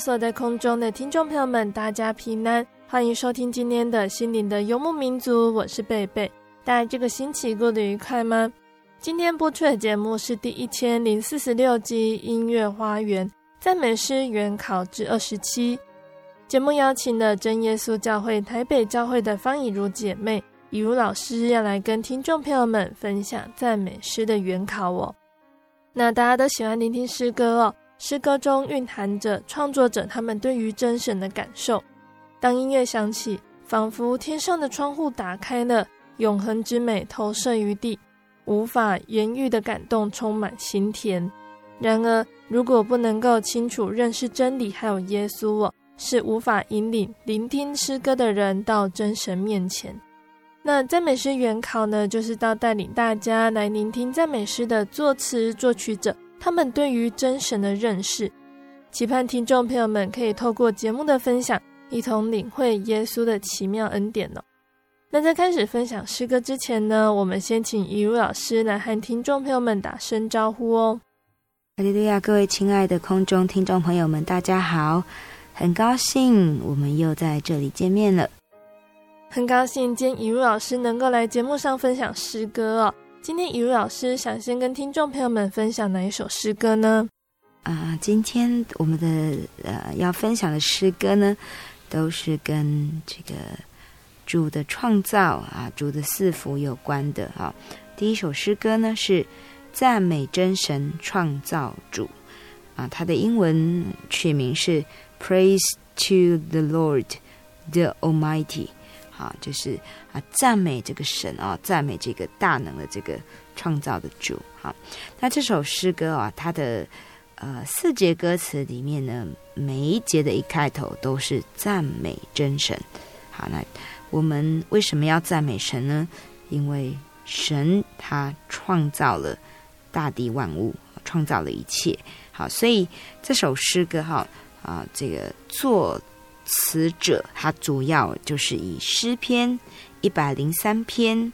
所在空中的听众朋友们，大家平安，欢迎收听今天的心灵的游牧民族，我是贝贝。大家这个星期过得愉快吗？今天播出的节目是第一千零四十六集《音乐花园赞美诗原考之二十七》。节目邀请了真耶稣教会台北教会的方以如姐妹，以如老师要来跟听众朋友们分享赞美诗的原考哦。那大家都喜欢聆听诗歌哦。诗歌中蕴含着创作者他们对于真神的感受。当音乐响起，仿佛天上的窗户打开了，永恒之美投射于地，无法言喻的感动充满心田。然而，如果不能够清楚认识真理，还有耶稣哦，是无法引领聆听诗歌的人到真神面前。那赞美诗原考呢，就是到带领大家来聆听赞美诗的作词作曲者。他们对于真神的认识，期盼听众朋友们可以透过节目的分享，一同领会耶稣的奇妙恩典呢。那在开始分享诗歌之前呢，我们先请怡如老师来和听众朋友们打声招呼哦。哈利路亚，各位亲爱的空中听众朋友们，大家好，很高兴我们又在这里见面了。很高兴今天怡如老师能够来节目上分享诗歌哦。今天，以如老师想先跟听众朋友们分享哪一首诗歌呢？啊、今天我们的呃要分享的诗歌呢，都是跟这个主的创造啊、主的赐福有关的啊。第一首诗歌呢是赞美真神创造主啊，它的英文取名是 Praise to the Lord the Almighty。啊，就是啊，赞美这个神啊，赞美这个大能的这个创造的主。好，那这首诗歌啊，它的呃四节歌词里面呢，每一节的一开头都是赞美真神。好，那我们为什么要赞美神呢？因为神他创造了大地万物，创造了一切。好，所以这首诗歌哈啊，这个做。词者他主要就是以诗篇一百零三篇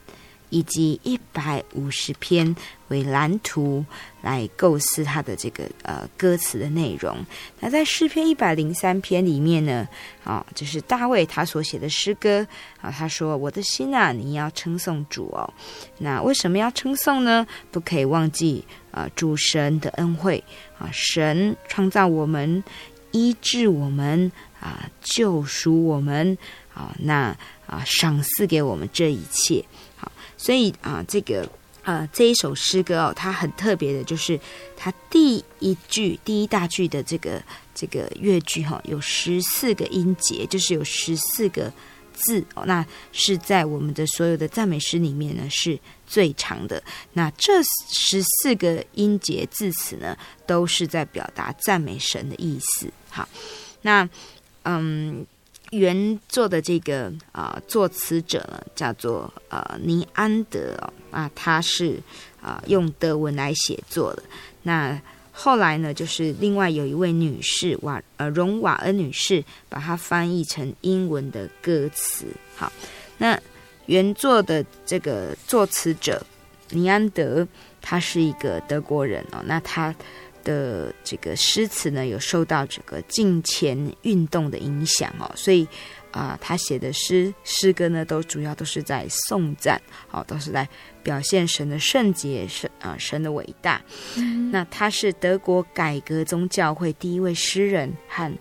以及一百五十篇为蓝图来构思他的这个呃歌词的内容。那在诗篇一百零三篇里面呢，啊，就是大卫他所写的诗歌啊，他说：“我的心啊，你要称颂主哦。”那为什么要称颂呢？不可以忘记啊，主神的恩惠啊，神创造我们，医治我们。啊，救赎我们啊，那啊，赏赐给我们这一切，好，所以啊，这个啊，这一首诗歌哦，它很特别的，就是它第一句第一大句的这个这个乐句哈，有十四个音节，就是有十四个字哦，那是在我们的所有的赞美诗里面呢是最长的。那这十四个音节字词呢，都是在表达赞美神的意思。好，那。嗯，原作的这个啊、作词者呢叫做呃尼安德哦，啊，他是啊、用德文来写作的。那后来呢，就是另外有一位女士瓦呃荣瓦恩女士，把它翻译成英文的歌词。好，那原作的这个作词者尼安德他是一个德国人哦，那他的这个诗词呢，有受到这个近前运动的影响哦，所以啊、呃，他写的诗诗歌呢，都主要都是在颂赞，哦，都是在表现神的圣洁，神啊、呃，神的伟大。嗯、那他是德国改革宗教会第一位诗人和。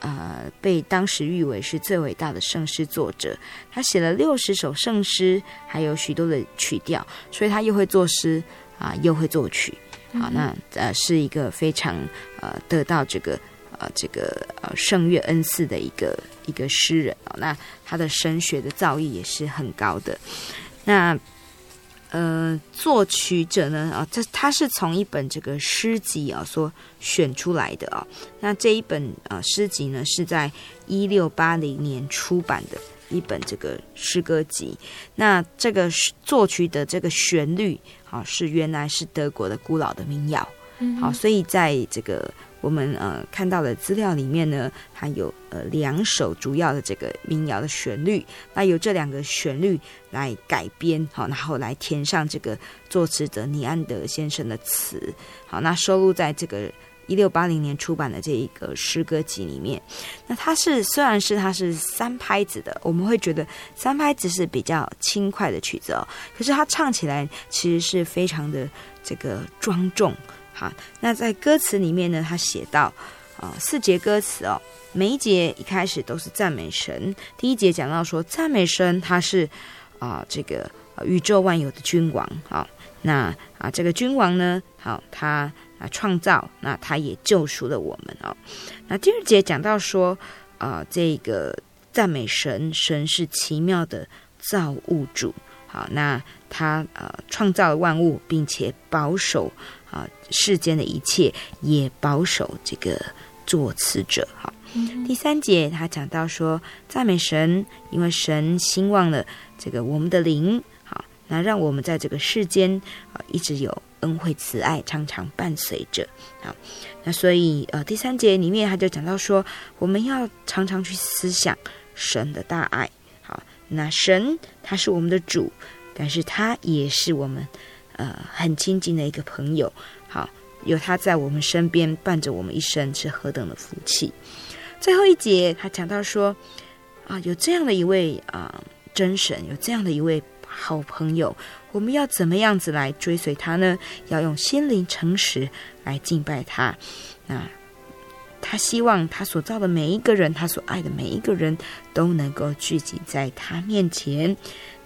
呃，被当时誉为是最伟大的圣诗作者，他写了六十首圣诗，还有许多的曲调，所以他又会作诗啊、呃，又会作曲，好，那呃是一个非常呃得到这个呃这个呃圣乐恩赐的一个一个诗人哦，那他的神学的造诣也是很高的，那。呃，作曲者呢啊，这他是从一本这个诗集啊所选出来的啊。那这一本啊诗集呢，是在一六八零年出版的一本这个诗歌集。那这个作曲的这个旋律啊，是原来是德国的古老的民谣。嗯，好，所以在这个。我们呃看到的资料里面呢，它有呃两首主要的这个民谣的旋律，那由这两个旋律来改编，好，然后来填上这个作词者尼安德先生的词，好，那收录在这个一六八零年出版的这一个诗歌集里面。那它是虽然是它是三拍子的，我们会觉得三拍子是比较轻快的曲子哦，可是它唱起来其实是非常的这个庄重。哈，那在歌词里面呢，他写到，啊、四节歌词哦，每一节一开始都是赞美神。第一节讲到说，赞美神，他是啊、这个宇宙万有的君王。好，那啊，这个君王呢，好，他啊创造，那他也救赎了我们哦。那第二节讲到说，啊、呃，这个赞美神，神是奇妙的造物主。好，那他呃创造了万物，并且保守。啊，世间的一切也保守这个作词者。好，嗯、第三节他讲到说，赞美神，因为神兴旺了这个我们的灵。好，那让我们在这个世间啊，一直有恩惠慈爱，常常伴随着。好，那所以呃，第三节里面他就讲到说，我们要常常去思想神的大爱。好，那神他是我们的主，但是他也是我们。呃，很亲近的一个朋友，好，有他在我们身边伴着我们一生，是何等的福气。最后一节，他讲到说，啊，有这样的一位啊真神，有这样的一位好朋友，我们要怎么样子来追随他呢？要用心灵诚实来敬拜他。那他希望他所造的每一个人，他所爱的每一个人都能够聚集在他面前，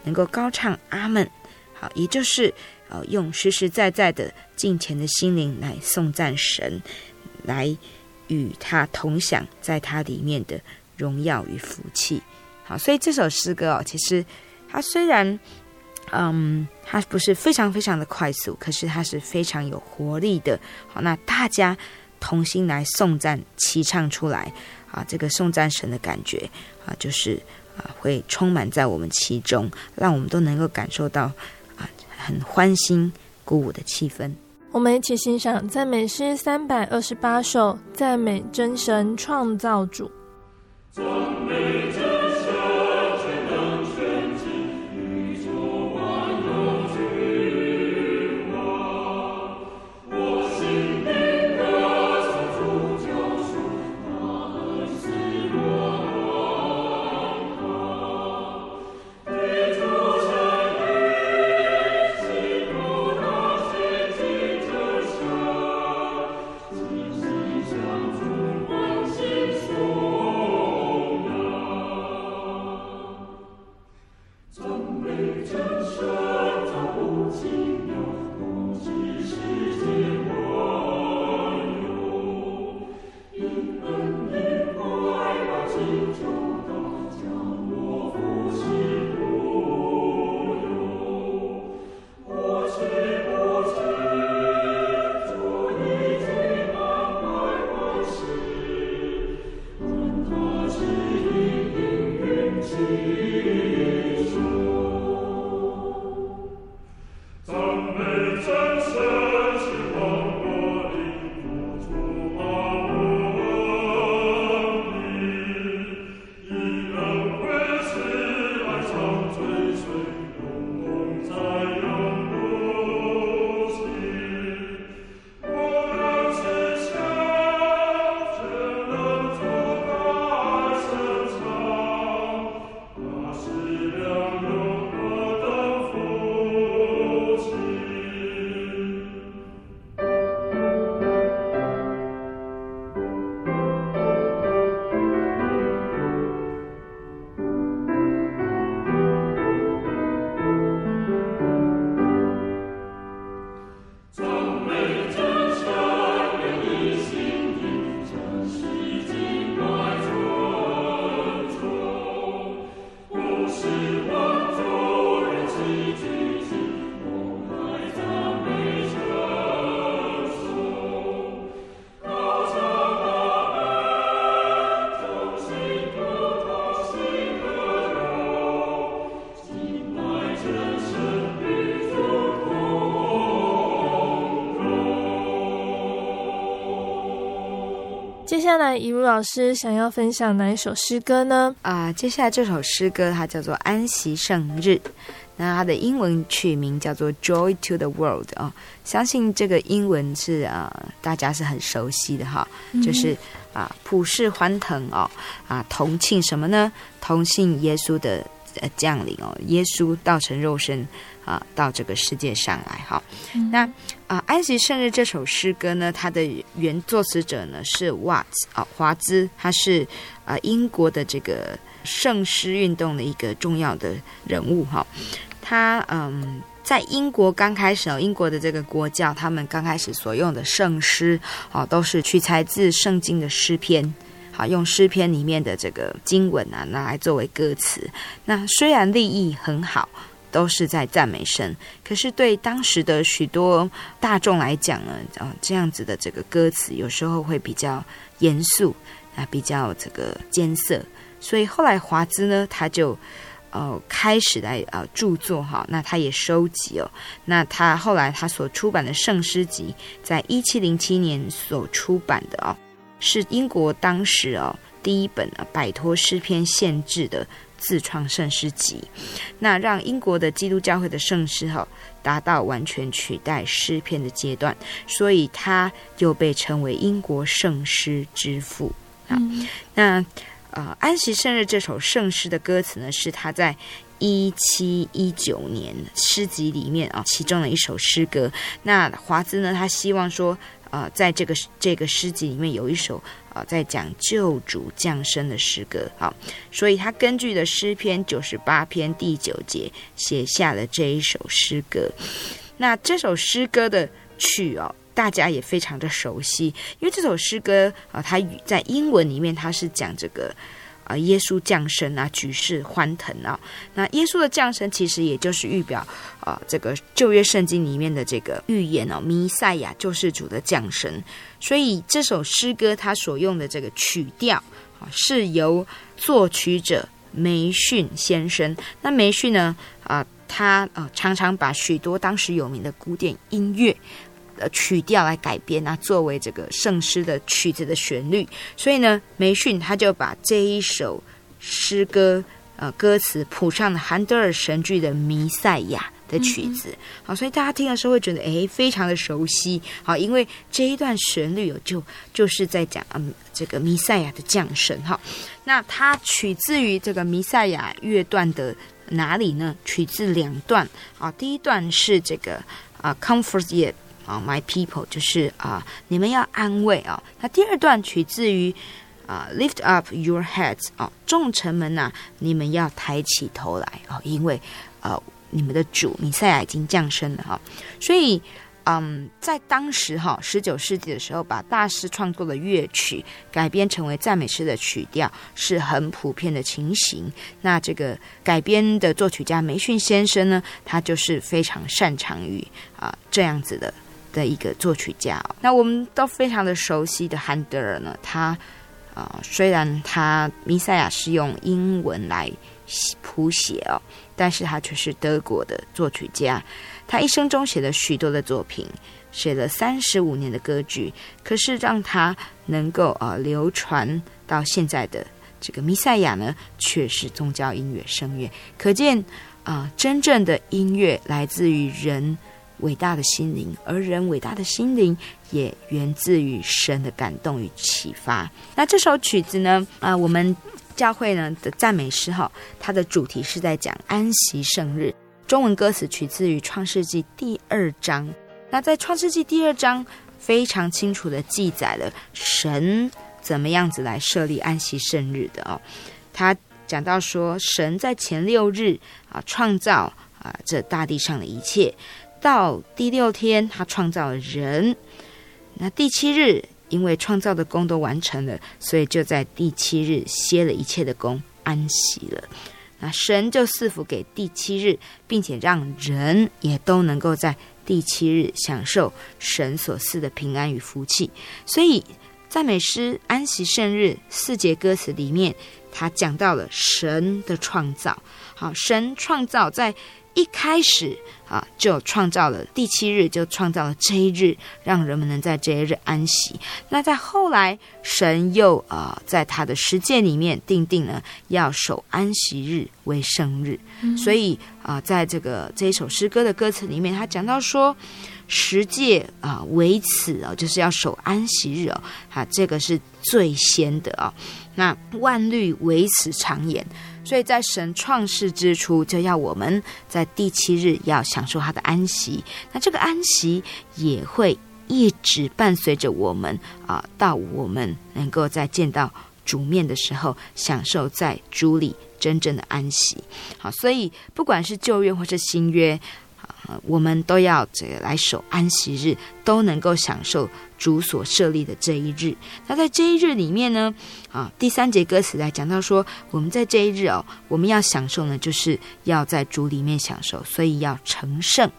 能够高唱阿门。好，也就是。呃，用实实在在的敬虔的心灵来颂赞神，来与他同享在他里面的荣耀与福气。好，所以这首诗歌哦，其实它虽然，嗯，它不是非常非常的快速，可是它是非常有活力的。好，那大家同心来颂赞齐唱出来啊，这个颂赞神的感觉啊，就是啊，会充满在我们其中，让我们都能够感受到啊。很欢欣鼓舞的气氛，我们一起欣赏赞美诗三百二十八首，赞美真神创造主。下来，一如老师想要分享哪一首诗歌呢？啊、呃，接下来这首诗歌它叫做《安息圣日》，那它的英文曲名叫做《Joy to the World》啊、哦。相信这个英文是啊、呃，大家是很熟悉的哈，就是啊，普世欢腾哦，啊，同庆什么呢？同庆耶稣的呃降临哦，耶稣道成肉身。啊，到这个世界上来哈。那啊，《安息圣日》这首诗歌呢，它的原作词者呢是 Watts 啊，华兹，他是啊英国的这个圣诗运动的一个重要的人物哈。他嗯，在英国刚开始哦，英国的这个国教，他们刚开始所用的圣诗啊，都是取材自圣经的诗篇，好，用诗篇里面的这个经文啊，拿来作为歌词。那虽然立意很好。都是在赞美神，可是对当时的许多大众来讲呢，啊，这样子的这个歌词有时候会比较严肃啊，比较这个艰涩，所以后来华兹呢，他就呃开始来呃著作哈，那他也收集哦，那他后来他所出版的圣诗集，在一七零七年所出版的哦，是英国当时哦第一本啊摆脱诗篇限制的。自创圣诗集，那让英国的基督教会的圣诗哈达到完全取代诗篇的阶段，所以他又被称为英国圣诗之父啊。那呃，安息圣日这首圣诗的歌词呢，是他在一七一九年诗集里面啊其中的一首诗歌。那华兹呢，他希望说。呃，在这个这个诗集里面有一首啊、在讲救主降生的诗歌，好，所以他根据的诗篇九十八篇第九节写下了这一首诗歌。那这首诗歌的曲哦，大家也非常的熟悉，因为这首诗歌啊、呃，它在英文里面它是讲这个。啊，耶稣降生啊，举世欢腾啊！那耶稣的降生其实也就是预表啊，这个旧约圣经里面的这个预言哦，弥赛亚救世主的降生。所以这首诗歌它所用的这个曲调啊，是由作曲者梅逊先生。那梅逊呢啊，他啊常常把许多当时有名的古典音乐。呃，曲调来改编啊，作为这个圣诗的曲子的旋律，所以呢，梅逊他就把这一首诗歌呃歌词谱上了韩德尔神剧的《弥赛亚》的曲子，嗯、好，所以大家听的时候会觉得诶非常的熟悉，好，因为这一段旋律有就就是在讲嗯这个弥赛亚的降生哈，那它取自于这个弥赛亚乐段的哪里呢？取自两段。啊，第一段是这个啊 Comfort Ye。，My people，就是啊，你们要安慰啊。那第二段取自于啊，Lift up your heads 啊，众臣们呐、你们要抬起头来啊，因为呃，你们的主米赛亚已经降生了哈。所以，嗯，在当时哈，十九世纪的时候，把大师创作的乐曲改编成为赞美诗的曲调是很普遍的情形。那这个改编的作曲家梅逊先生呢，他就是非常擅长于啊这样子的。的一个作曲家，那我们都非常的熟悉的韩德尔呢，他啊、虽然他弥赛亚是用英文来谱写哦，但是他却是德国的作曲家，他一生中写了许多的作品，写了三十五年的歌剧，可是让他能够啊、流传到现在的这个弥赛亚呢，却是宗教音乐声乐，可见啊、真正的音乐来自于人。伟大的心灵，而人伟大的心灵也源自于神的感动与启发。那这首曲子呢？啊、我们教会呢的赞美诗哈，它的主题是在讲安息圣日。中文歌词取自于创世纪第二章。那在创世纪第二章，非常清楚的记载了神怎么样子来设立安息圣日的哦。他讲到说，神在前六日啊创造啊这大地上的一切。到第六天，他创造了人。那第七日，因为创造的工都完成了，所以就在第七日歇了一切的工，安息了。那神就赐福给第七日，并且让人也都能够在第七日享受神所赐的平安与福气。所以赞美诗安息圣日四节歌词里面，他讲到了神的创造。好，神创造在。一开始啊，就创造了第七日，就创造了这一日，让人们能在这一日安息。那在后来，神又啊，在他的实践里面定定了要守安息日为生日。嗯、所以啊，在这个这一首诗歌的歌词里面，他讲到说。十诫啊，为此啊，就是要守安息日哦，啊，这个是最先的啊。那万律为此常言，所以在神创世之初，就要我们在第七日要享受他的安息。那这个安息也会一直伴随着我们啊，到我们能够在见到主面的时候，享受在主里真正的安息。好，所以不管是旧约或是新约。我们都要这个来守安息日，都能够享受主所设立的这一日。那在这一日里面呢，啊，第三节歌词来讲到说，我们在这一日哦，我们要享受呢，就是要在主里面享受，所以要成圣。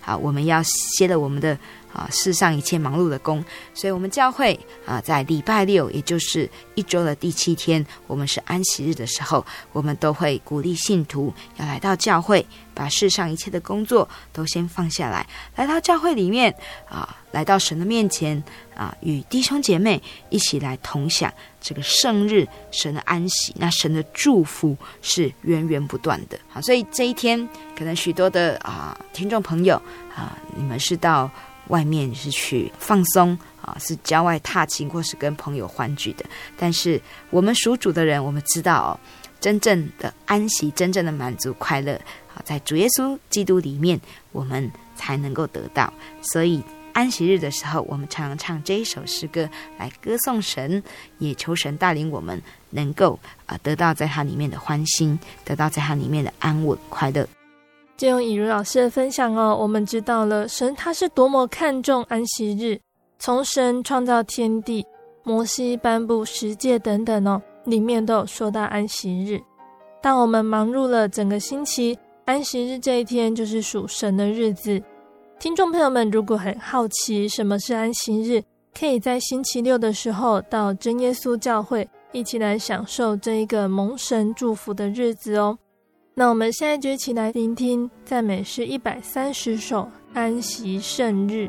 好，我们要歇了我们的。啊，世上一切忙碌的工，所以我们教会啊，在礼拜六，也就是一周的第七天，我们是安息日的时候，我们都会鼓励信徒要来到教会，把世上一切的工作都先放下来，来到教会里面啊，来到神的面前啊，与弟兄姐妹一起来同享这个圣日，神的安息，那神的祝福是源源不断的。好，所以这一天，可能许多的啊听众朋友啊，你们是到。外面是去放松啊，是郊外踏青，或是跟朋友欢聚的。但是我们属主的人，我们知道哦，真正的安息、真正的满足、快乐啊，在主耶稣基督里面，我们才能够得到。所以安息日的时候，我们常常唱这一首诗歌来歌颂神，也求神带领我们能够啊得到在他里面的欢心，得到在他里面的安稳、快乐。借用以如老师的分享哦，我们知道了神他是多么看重安息日。从神创造天地，摩西颁布十诫等等哦，里面都有说到安息日。当我们忙碌了整个星期，安息日这一天就是属神的日子。听众朋友们，如果很好奇什么是安息日，可以在星期六的时候到真耶稣教会，一起来享受这一个蒙神祝福的日子哦。那我们现在就一起来聆听赞美诗一百三十首《安息圣日》。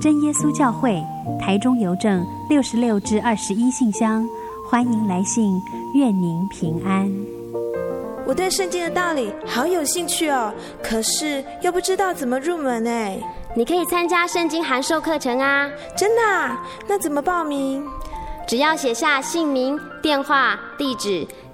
真耶稣教会台中邮政六十六至二十一信箱，欢迎来信，愿您平安。我对圣经的道理好有兴趣哦，可是又不知道怎么入门呢？你可以参加圣经函授课程啊！真的啊？那怎么报名？只要写下姓名、电话、地址，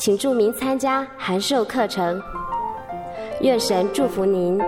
请注明参加函授课程。愿神祝福您。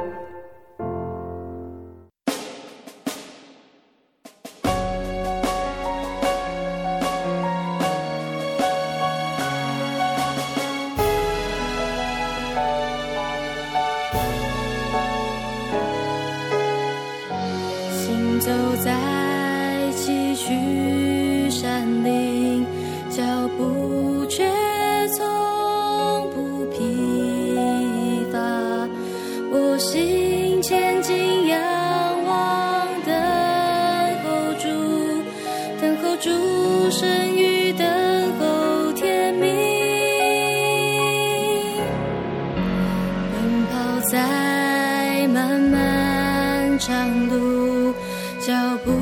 长路，脚步。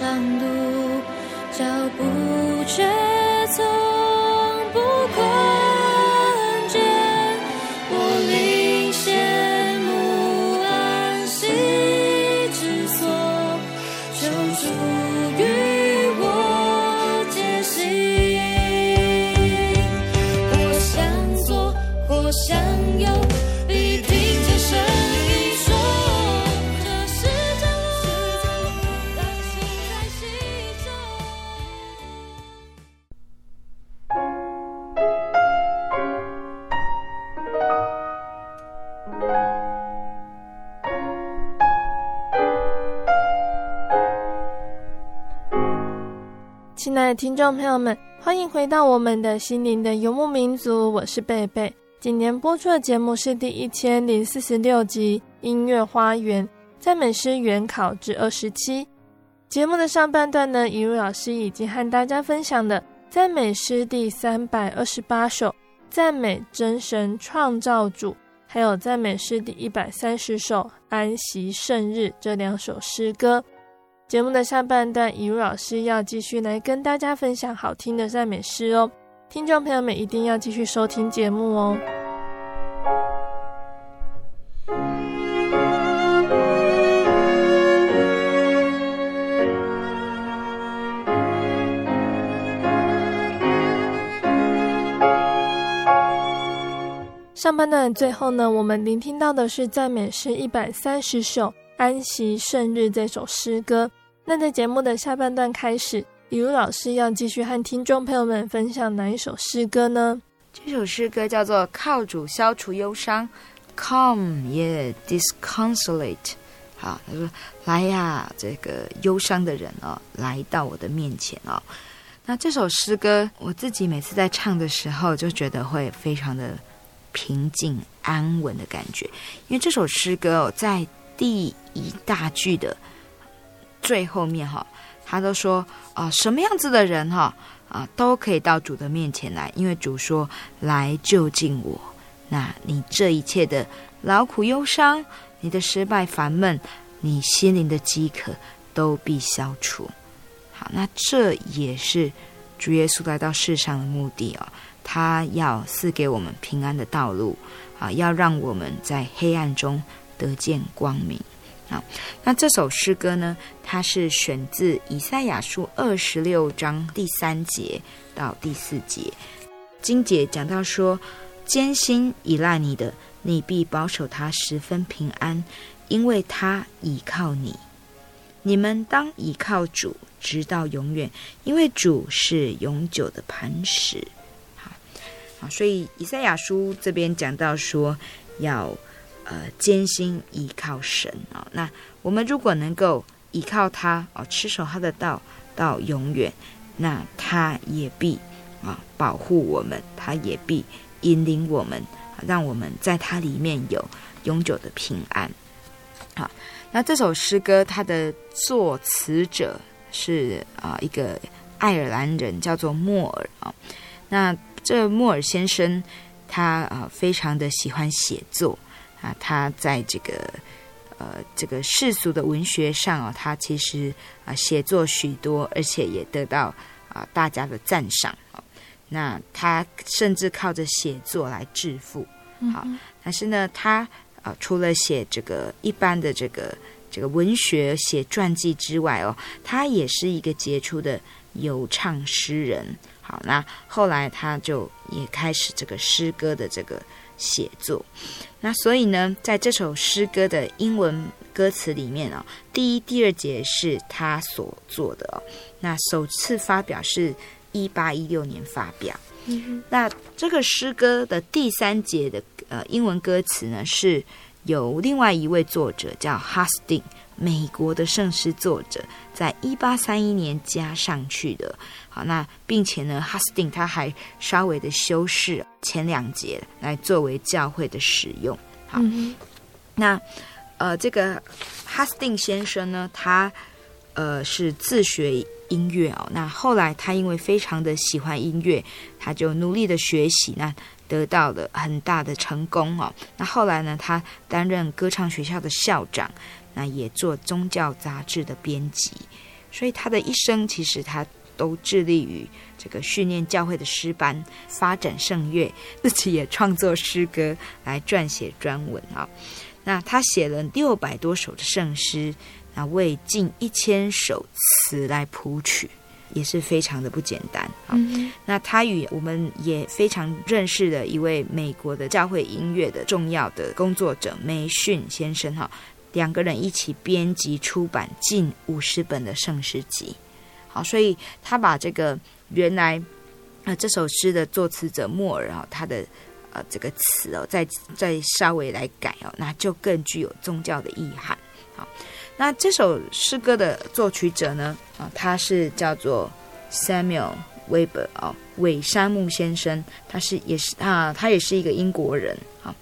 上路脚步却听众朋友们，欢迎回到我们的心灵的游牧民族，我是贝贝。今年播出的节目是第一千零四十六集《音乐花园赞美诗原考之二十七》。节目的上半段呢，怡如老师已经和大家分享了赞美诗第三百二十八首，赞美真神创造主，还有赞美诗第一百三十首安息圣日这两首诗歌。节目的下半段，怡如老师要继续来跟大家分享好听的赞美诗哦，听众朋友们一定要继续收听节目哦。上半段最后呢，我们聆听到的是赞美诗一百三十首《安息圣日》这首诗歌。那在节目的下半段开始，李如老师要继续和听众朋友们分享哪一首诗歌呢？这首诗歌叫做《靠主消除忧伤》，Come ye disconsolate。好，他说：“来呀，这个忧伤的人哦，来到我的面前哦。”那这首诗歌，我自己每次在唱的时候，就觉得会非常的。平静安稳的感觉，因为这首诗歌哦，在第一大句的最后面哈，他都说啊，什么样子的人哈啊，都可以到主的面前来，因为主说来就近我。那你这一切的劳苦忧伤，你的失败烦闷，你心灵的饥渴，都必消除。好，那这也是主耶稣来到世上的目的哦。他要赐给我们平安的道路，啊，要让我们在黑暗中得见光明。啊，那这首诗歌呢，它是选自以赛亚书二十六章第三节到第四节。金姐讲到说：“艰辛依赖你的，你必保守他十分平安，因为他倚靠你。你们当倚靠主，直到永远，因为主是永久的磐石。”好，所以以赛亚书这边讲到说，要呃艰辛依靠神啊。那我们如果能够依靠他哦，持守他的道到永远，那他也必啊保护我们，他也必引领我们，让我们在他里面有永久的平安。好，那这首诗歌它的作词者是啊一个爱尔兰人，叫做莫尔啊。那这莫尔先生，他啊、非常的喜欢写作啊，他在这个呃这个世俗的文学上啊，他其实啊写作许多，而且也得到啊大家的赞赏啊。那他甚至靠着写作来致富，好，但是呢，他啊除了写这个一般的这个这个文学写传记之外哦，他也是一个杰出的有唱诗人。好，那后来他就也开始这个诗歌的这个写作。那所以呢，在这首诗歌的英文歌词里面啊、哦，第一、第二节是他所做的哦。那首次发表是一八一六年发表。嗯。那这个诗歌的第三节的呃英文歌词呢，是由另外一位作者叫哈斯汀。美国的圣诗作者，在一八三一年加上去的。好，那并且呢，哈斯汀他还稍微的修饰前两节，来作为教会的使用。好，嗯、那呃，这个哈斯汀先生呢，他呃是自学音乐哦。那后来他因为非常的喜欢音乐，他就努力的学习，那得到了很大的成功哦。那后来呢，他担任歌唱学校的校长。那也做宗教杂志的编辑，所以他的一生其实他都致力于这个训练教会的诗班，发展圣乐，自己也创作诗歌来撰写专文啊。那他写了六百多首的圣诗，那为近一千首词来谱曲，也是非常的不简单啊。嗯、那他与我们也非常认识的一位美国的教会音乐的重要的工作者梅逊先生哈。两个人一起编辑出版近五十本的圣诗集，好，所以他把这个原来啊、这首诗的作词者莫尔啊、他的呃这个词哦，再再稍微来改哦，那就更具有宗教的意涵。好，那这首诗歌的作曲者呢啊、他是叫做 Samuel Weber 哦，韦山木先生，他是也是啊，他也是一个英国人。好，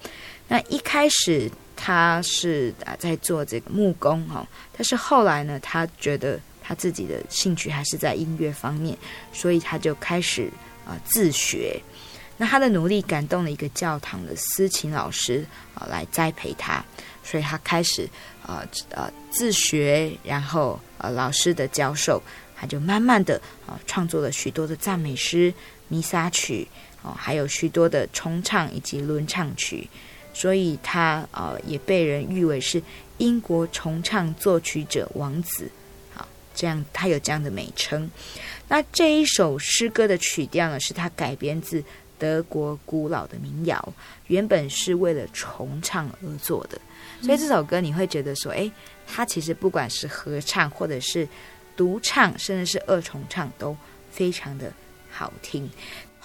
那一开始。他是啊，在做这个木工哈，但是后来呢，他觉得他自己的兴趣还是在音乐方面，所以他就开始啊、自学。那他的努力感动了一个教堂的司琴老师啊、来栽培他，所以他开始啊啊，自学，然后呃老师的教授，他就慢慢的啊、创作了许多的赞美诗、弥撒曲哦、还有许多的重唱以及轮唱曲，所以他呃也被人誉为是英国重唱作曲者王子，好，这样他有这样的美称。那这一首诗歌的曲调呢，是他改编自。德国古老的民谣原本是为了重唱而做的，所以这首歌你会觉得说，诶，它其实不管是合唱或者是独唱，甚至是二重唱，都非常的好听。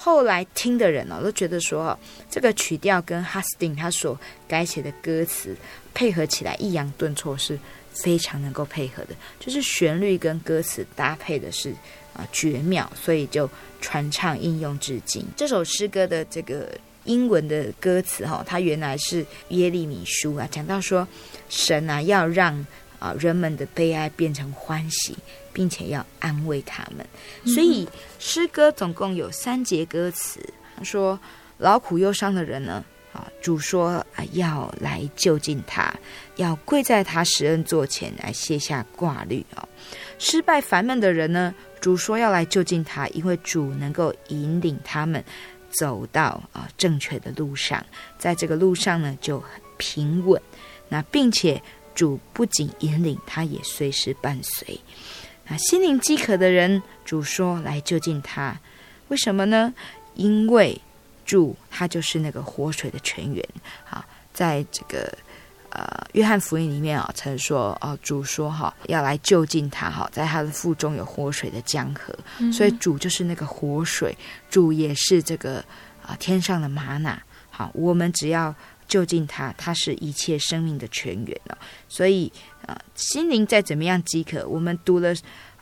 后来听的人呢、哦，都觉得说，这个曲调跟哈斯汀他所改写的歌词配合起来，抑扬顿挫是非常能够配合的，就是旋律跟歌词搭配的是。啊，绝妙！所以就传唱应用至今。这首诗歌的这个英文的歌词哈，它原来是耶利米书啊，讲到说神啊要让啊人们的悲哀变成欢喜，并且要安慰他们。所以诗歌总共有三节歌词，他说劳苦忧伤的人呢，啊主说啊要来就近他，要跪在他施恩座前来卸下挂虑啊。失败烦闷的人呢，主说要来就近他，因为主能够引领他们走到啊正确的路上，在这个路上呢就很平稳。那并且主不仅引领，他也随时伴随。那心灵饥渴的人，主说来就近他，为什么呢？因为主他就是那个活水的泉源。好，在这个。呃，约翰福音里面啊，曾说哦，主说哈，要来就近他哈，在他的腹中有活水的江河，嗯、所以主就是那个活水，主也是这个啊、呃、天上的吗哪。好，我们只要就近他，他是一切生命的泉源哦。所以啊、心灵再怎么样饥渴，我们读了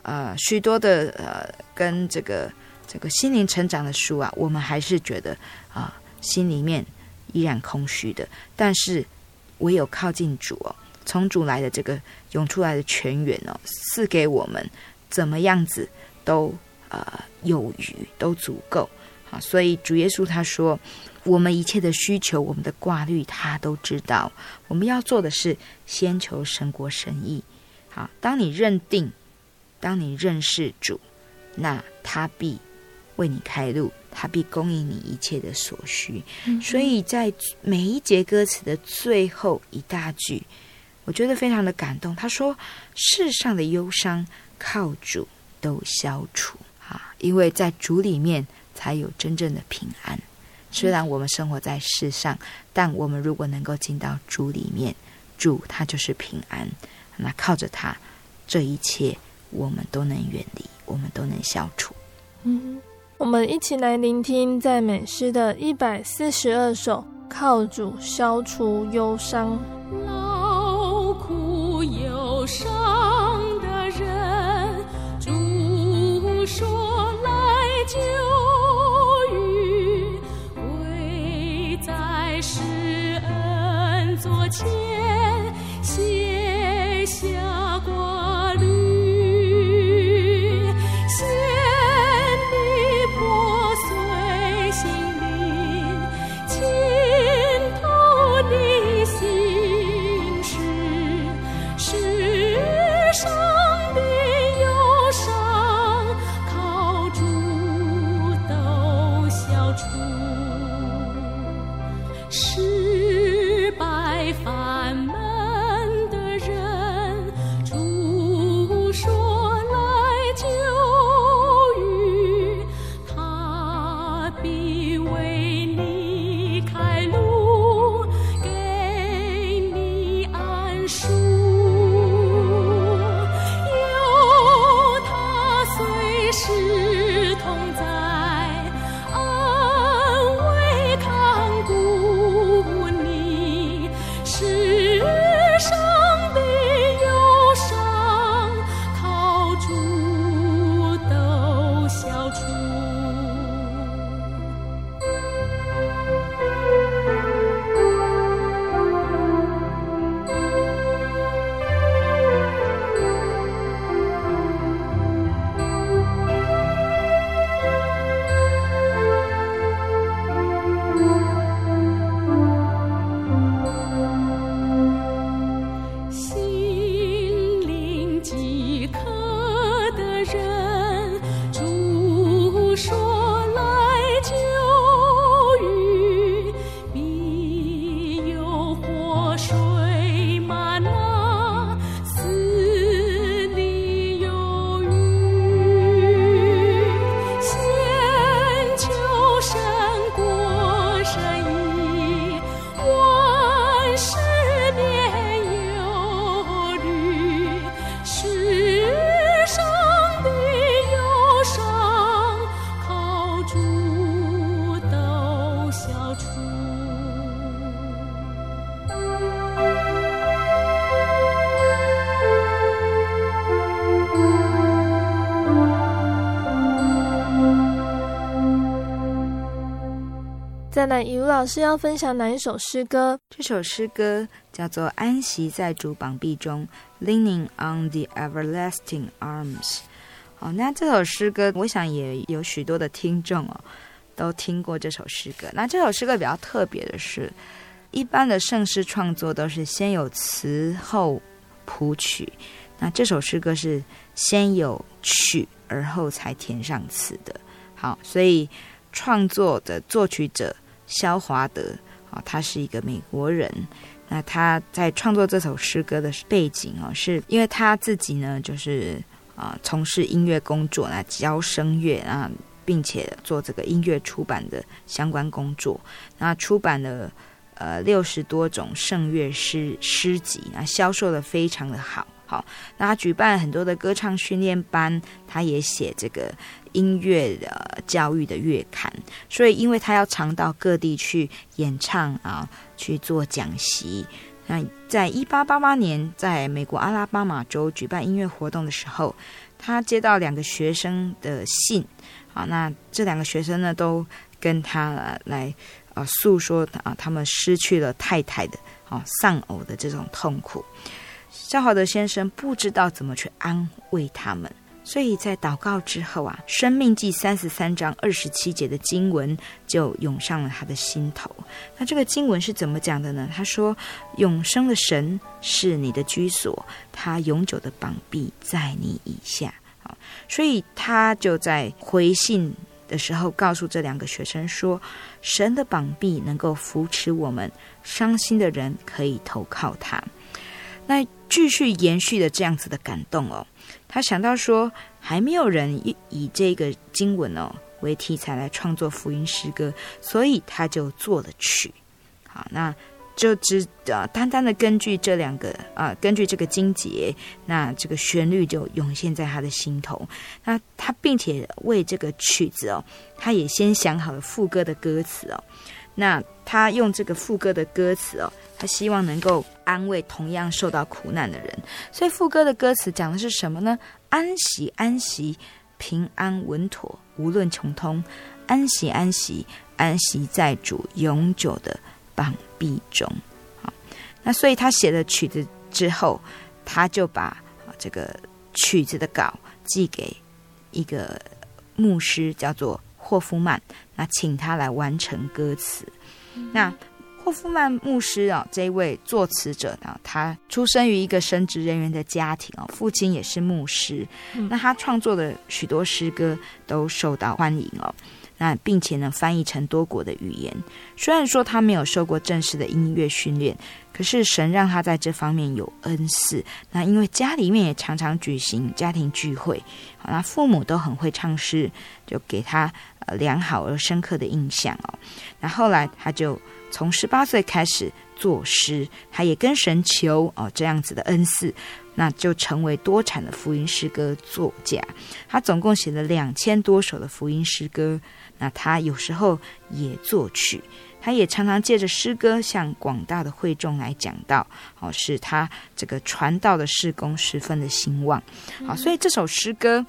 呃许多的呃跟这个这个心灵成长的书啊，我们还是觉得啊、心里面依然空虚的，但是。唯有靠近主哦，从主来的这个涌出来的泉源哦，赐给我们怎么样子都呃有余，都足够啊。所以主耶稣他说，我们一切的需求，我们的挂虑，他都知道。我们要做的是先求神国神意。好，当你认定，当你认识主，那他必为你开路。他必供应你一切的所需，嗯、所以在每一节歌词的最后一大句，我觉得非常的感动。他说：“世上的忧伤靠主都消除啊，因为在主里面才有真正的平安。虽然我们生活在世上，但我们如果能够进到主里面，主他就是平安。那靠着他，这一切我们都能远离，我们都能消除。”嗯。我们一起来聆听赞美诗的一百四十二首，靠主消除忧伤。再来，雨老师要分享哪一首诗歌？这首诗歌叫做《安息在主膀臂中》，Leaning on the Everlasting Arms。好，那这首诗歌，我想也有许多的听众哦，都听过这首诗歌。那这首诗歌比较特别的是，一般的圣诗创作都是先有词后谱曲，那这首诗歌是先有曲而后才填上词的。好，所以创作的作曲者。肖华德啊，他是一个美国人。那他在创作这首诗歌的背景哦，是因为他自己呢，就是啊从事音乐工作，那教声乐啊，并且做这个音乐出版的相关工作。那出版了呃六十多种圣乐诗诗集，那销售的非常的好。好，那他举办很多的歌唱训练班，他也写这个。音乐的教育的月刊，所以因为他要常到各地去演唱啊，去做讲习。那在一八八八年，在美国阿拉巴马州举办音乐活动的时候，他接到两个学生的信啊，那这两个学生呢，都跟他来啊诉说啊，他们失去了太太的啊丧偶的这种痛苦。肖华德先生不知道怎么去安慰他们。所以在祷告之后啊，《生命记》三十三章二十七节的经文就涌上了他的心头。那这个经文是怎么讲的呢？他说：“永生的神是你的居所，他永久的膀臂在你以下。”啊，所以他就在回信的时候告诉这两个学生说：“神的膀臂能够扶持我们，伤心的人可以投靠他。”那继续延续的这样子的感动哦。他想到说，还没有人以以这个经文哦为题材来创作福音诗歌，所以他就做了曲。好，那就只呃单单的根据这两个啊、根据这个经节，那这个旋律就涌现在他的心头。那他并且为这个曲子哦，他也先想好了副歌的歌词哦。那他用这个副歌的歌词哦，他希望能够安慰同样受到苦难的人。所以副歌的歌词讲的是什么呢？安息，安息，平安稳妥，无论穷通。安息，安息，安息在主永久的膀臂中。好，那所以他写了曲子之后，他就把这个曲子的稿寄给一个牧师，叫做霍夫曼。那请他来完成歌词。那霍夫曼牧师啊，这一位作词者呢，他出生于一个神职人员的家庭哦，父亲也是牧师。那他创作的许多诗歌都受到欢迎哦。那并且呢，翻译成多国的语言。虽然说他没有受过正式的音乐训练，可是神让他在这方面有恩赐。那因为家里面也常常举行家庭聚会，那父母都很会唱诗，就给他良好而深刻的印象哦。那后来他就从十八岁开始作诗，他也跟神求哦这样子的恩赐，那就成为多产的福音诗歌作家。他总共写了两千多首的福音诗歌。那他有时候也作曲，他也常常借着诗歌向广大的会众来讲道，好，使他这个传道的事工十分的兴旺。好，所以这首诗歌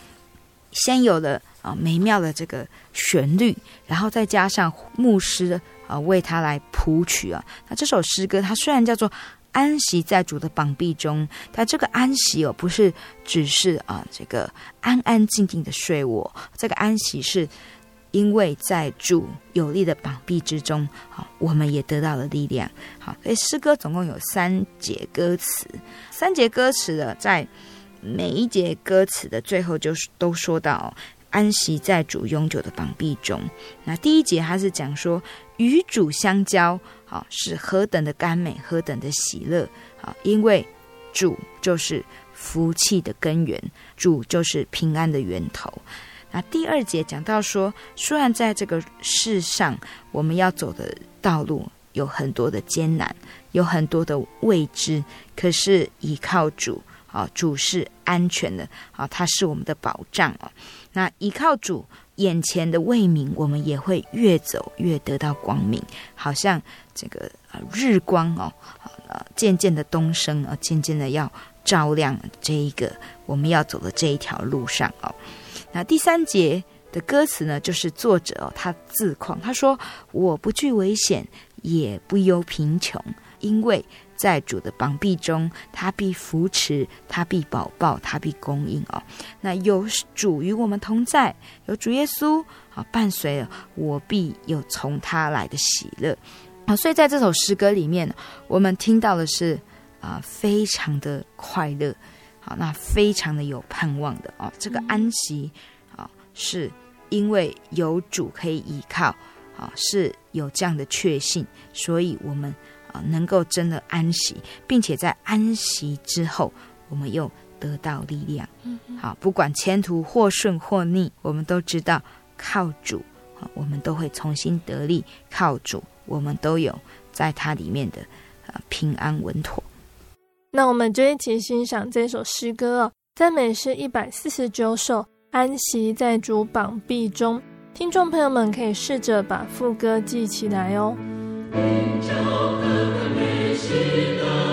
先有了啊美妙的这个旋律，然后再加上牧师啊为他来谱曲啊。那这首诗歌它虽然叫做安息在主的膀臂中，但这个安息哦不是只是啊这个安安静静的睡卧，这个安息是。因为在主有力的膀臂之中，好，我们也得到了力量。好，所以诗歌总共有三节歌词，三节歌词的在每一节歌词的最后，就是都说到安息在主永久的膀臂中。那第一节他是讲说与主相交，好，是何等的甘美，何等的喜乐。啊，因为主就是福气的根源，主就是平安的源头。那第二节讲到说，虽然在这个世上我们要走的道路有很多的艰难，有很多的未知，可是依靠主啊，主是安全的啊，他是我们的保障啊。那依靠主，眼前的未明，我们也会越走越得到光明，好像这个日光哦，呃，渐渐的东升啊，渐渐的要照亮这一个我们要走的这一条路上哦。那第三节的歌词呢，就是作者哦，他自况他说：“我不惧危险，也不忧贫穷，因为在主的膀臂中，他必扶持，他必保抱，他必供应哦。那有主与我们同在，有主耶稣啊伴随了我，必有从他来的喜乐啊。所以在这首诗歌里面，我们听到的是啊，非常的快乐，好，那非常的有盼望的哦。这个安息啊，是因为有主可以依靠啊，是有这样的确信，所以我们。啊，能够真的安息，并且在安息之后，我们又得到力量。好，不管前途或顺或逆，我们都知道靠主，我们都会重新得力。靠主，我们都有在它里面的平安稳妥。那我们就一起欣赏这首诗歌哦，赞美诗一百四十九首《安息在主膀臂中》。听众朋友们可以试着把副歌记起来哦。 계시다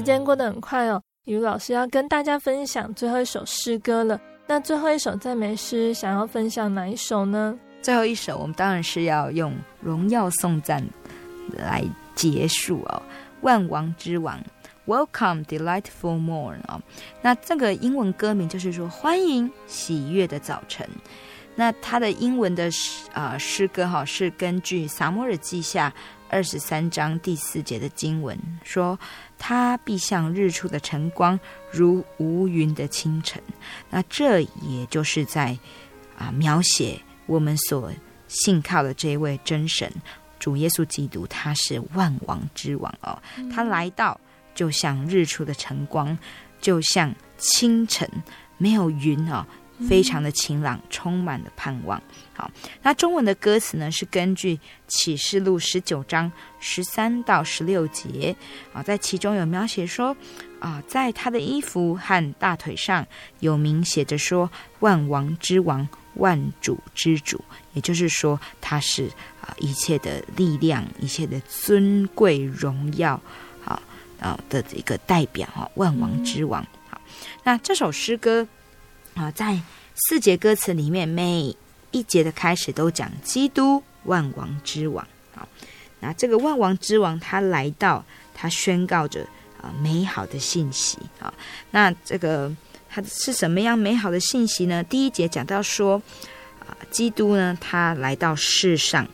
时间过得很快哦，雨老师要跟大家分享最后一首诗歌了。那最后一首赞美诗，想要分享哪一首呢？最后一首，我们当然是要用荣耀颂赞来结束哦。万王之王，Welcome delightful morn 哦。那这个英文歌名就是说欢迎喜悦的早晨。那它的英文的诗啊诗歌哈是根据撒母耳记下二十三章第四节的经文说。他必像日出的晨光，如无云的清晨。那这也就是在啊描写我们所信靠的这一位真神主耶稣基督，他是万王之王哦。他来到就像日出的晨光，就像清晨没有云哦。非常的晴朗，充满了盼望。好，那中文的歌词呢，是根据启示录十九章十三到十六节啊，在其中有描写说啊，在他的衣服和大腿上有名写着说“万王之王，万主之主”，也就是说他是啊一切的力量，一切的尊贵荣耀，好啊的一个代表啊，万王之王。好，那这首诗歌。啊，在四节歌词里面，每一节的开始都讲基督万王之王。好，那这个万王之王他来到，他宣告着啊美好的信息。啊，那这个他是什么样美好的信息呢？第一节讲到说啊，基督呢，他来到世上，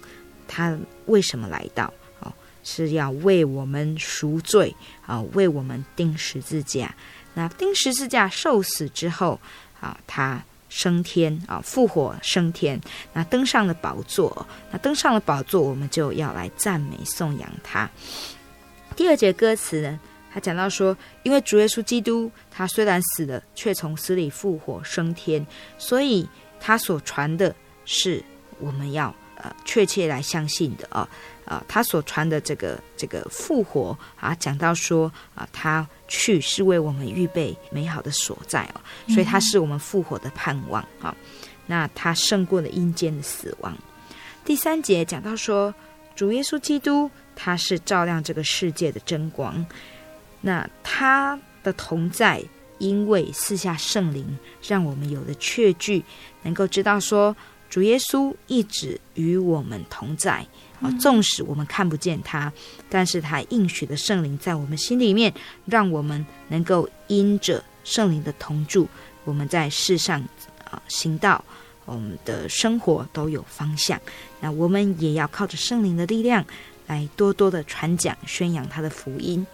他为什么来到？哦，是要为我们赎罪啊，为我们钉十字架。那钉十字架受死之后。啊，他升天啊，复活升天，那登上了宝座，那登上了宝座，我们就要来赞美颂扬他。第二节歌词呢，他讲到说，因为主耶稣基督，他虽然死了，却从死里复活升天，所以他所传的是我们要呃确切来相信的啊啊，他所传的这个这个复活啊，讲到说啊，他去是为我们预备美好的所在哦，所以他是我们复活的盼望啊。那他胜过了阴间的死亡。第三节讲到说，主耶稣基督他是照亮这个世界的真光，那他的同在，因为四下圣灵，让我们有了确据，能够知道说，主耶稣一直与我们同在。啊，纵使我们看不见他，但是他应许的圣灵在我们心里面，让我们能够因着圣灵的同住，我们在世上啊行道，我们的生活都有方向。那我们也要靠着圣灵的力量，来多多的传讲、宣扬他的福音。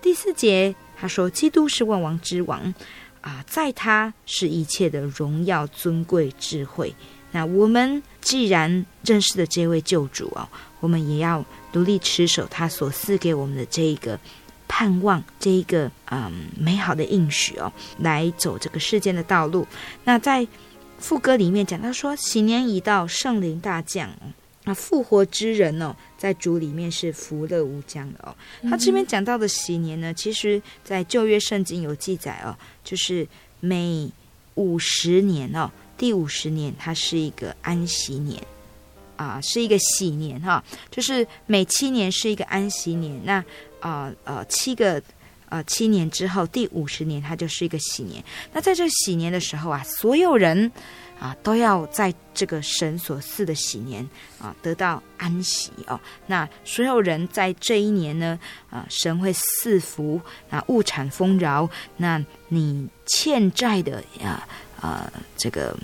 第四节他说：“基督是万王之王，啊，在他是一切的荣耀、尊贵、智慧。”那我们既然认识了这位救主哦，我们也要努力持守他所赐给我们的这一个盼望，这一个嗯美好的应许哦，来走这个世间的道路。那在副歌里面讲到说，喜年已到，圣灵大降。那复活之人哦，在主里面是福乐无疆的哦。他这边讲到的喜年呢，其实在旧约圣经有记载哦，就是每五十年哦。第五十年，它是一个安息年，啊，是一个喜年哈，就是每七年是一个安息年。那啊呃七个呃七年之后，第五十年它就是一个喜年。那在这喜年的时候啊，所有人啊都要在这个神所赐的喜年啊得到安息哦。那所有人在这一年呢，啊神会赐福啊物产丰饶，那你欠债的呀。啊、呃，这个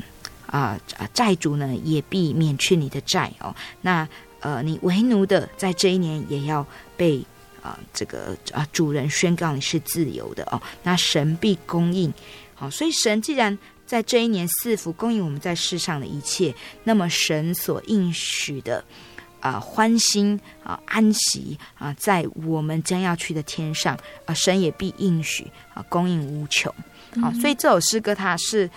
啊啊，债主呢也必免去你的债哦。那呃，你为奴的，在这一年也要被啊、这个啊、主人宣告你是自由的哦。那神必供应，好、哦，所以神既然在这一年赐福供应我们在世上的一切，那么神所应许的啊、欢心啊、安息啊、在我们将要去的天上啊、神也必应许啊、供应无穷。好，所以这首诗歌它是，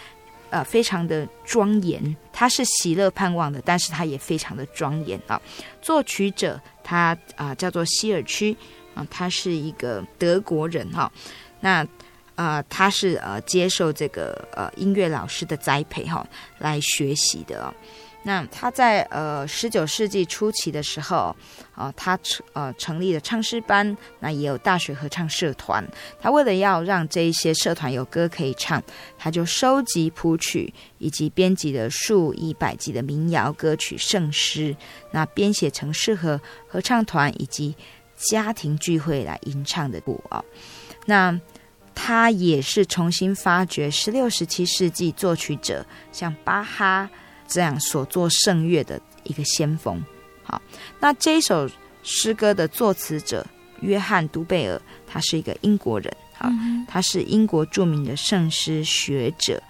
呃，非常的庄严，它是喜乐盼望的，但是它也非常的庄严啊。作曲者他啊、叫做希尔区啊，他是一个德国人哈、那啊，他是呃接受这个呃音乐老师的栽培哈、来学习的、哦。那他在呃十九世纪初期的时候，啊，他呃成立了唱诗班，那也有大学合唱社团。他为了要让这一些社团有歌可以唱，他就收集谱曲以及编辑了数以百计的民谣歌曲圣诗，那编写成适合合唱团以及家庭聚会来吟唱的谱啊。那他也是重新发掘十六、十七世纪作曲者，像巴哈。这样所作圣乐的一个先锋，好，那这一首诗歌的作词者约翰·都贝尔，他是一个英国人，好，他是英国著名的圣诗学者。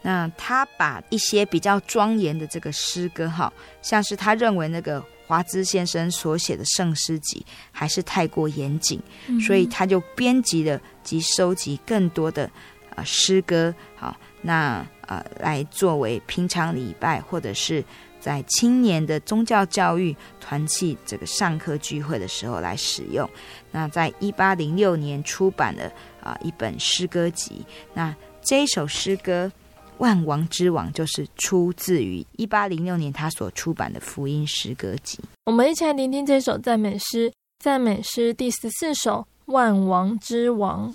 那他把一些比较庄严的这个诗歌，哈，像是他认为那个华兹先生所写的圣诗集还是太过严谨，所以他就编辑了及收集更多的呃诗歌，好，那。呃，来作为平常礼拜或者是在青年的宗教教育团契这个上课聚会的时候来使用。那在一八零六年出版的啊、一本诗歌集，那这一首诗歌《万王之王》就是出自于一八零六年他所出版的福音诗歌集。我们一起来聆听这首赞美诗，赞美诗第十四首《万王之王》。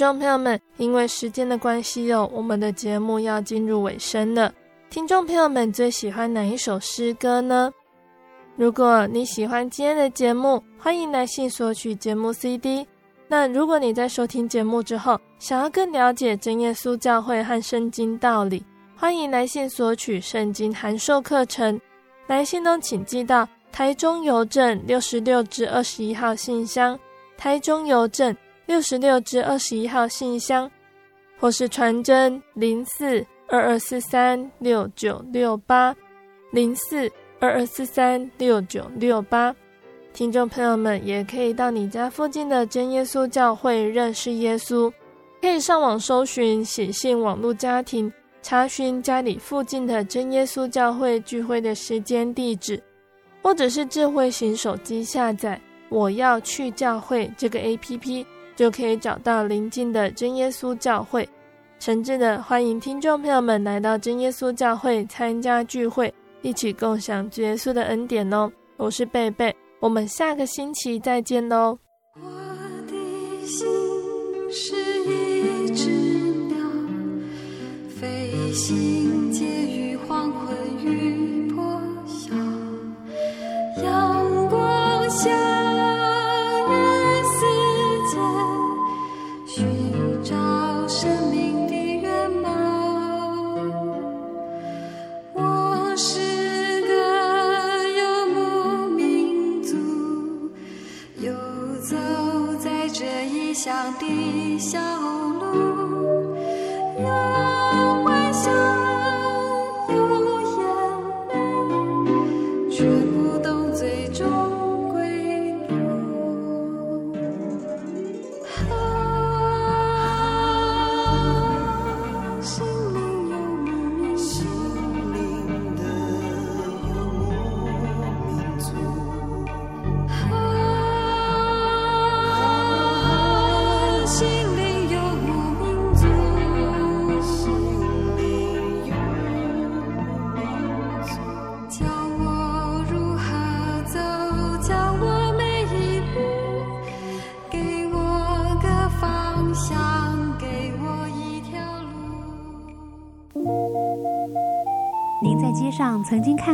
众朋友们，因为时间的关系哦，我们的节目要进入尾声了。听众朋友们最喜欢哪一首诗歌呢？如果你喜欢今天的节目，欢迎来信索取节目 CD。那如果你在收听节目之后，想要更了解真耶稣教会和圣经道理，欢迎来信索取圣经函授课程。来信呢，请寄到台中邮政六十六至二十一号信箱，台中邮政。六十六至二十一号信箱，或是传真零四二二四三六九六八零四二二四三六九六八。听众朋友们也可以到你家附近的真耶稣教会认识耶稣，可以上网搜寻写信网络家庭，查询家里附近的真耶稣教会聚会的时间地址，或者是智慧型手机下载“我要去教会”这个 APP。就可以找到邻近的真耶稣教会，诚挚的欢迎听众朋友们来到真耶稣教会参加聚会，一起共享耶稣的恩典哦。我是贝贝，我们下个星期再见喽。我的心是一只鸟，飞行介于黄昏与破晓，阳光下。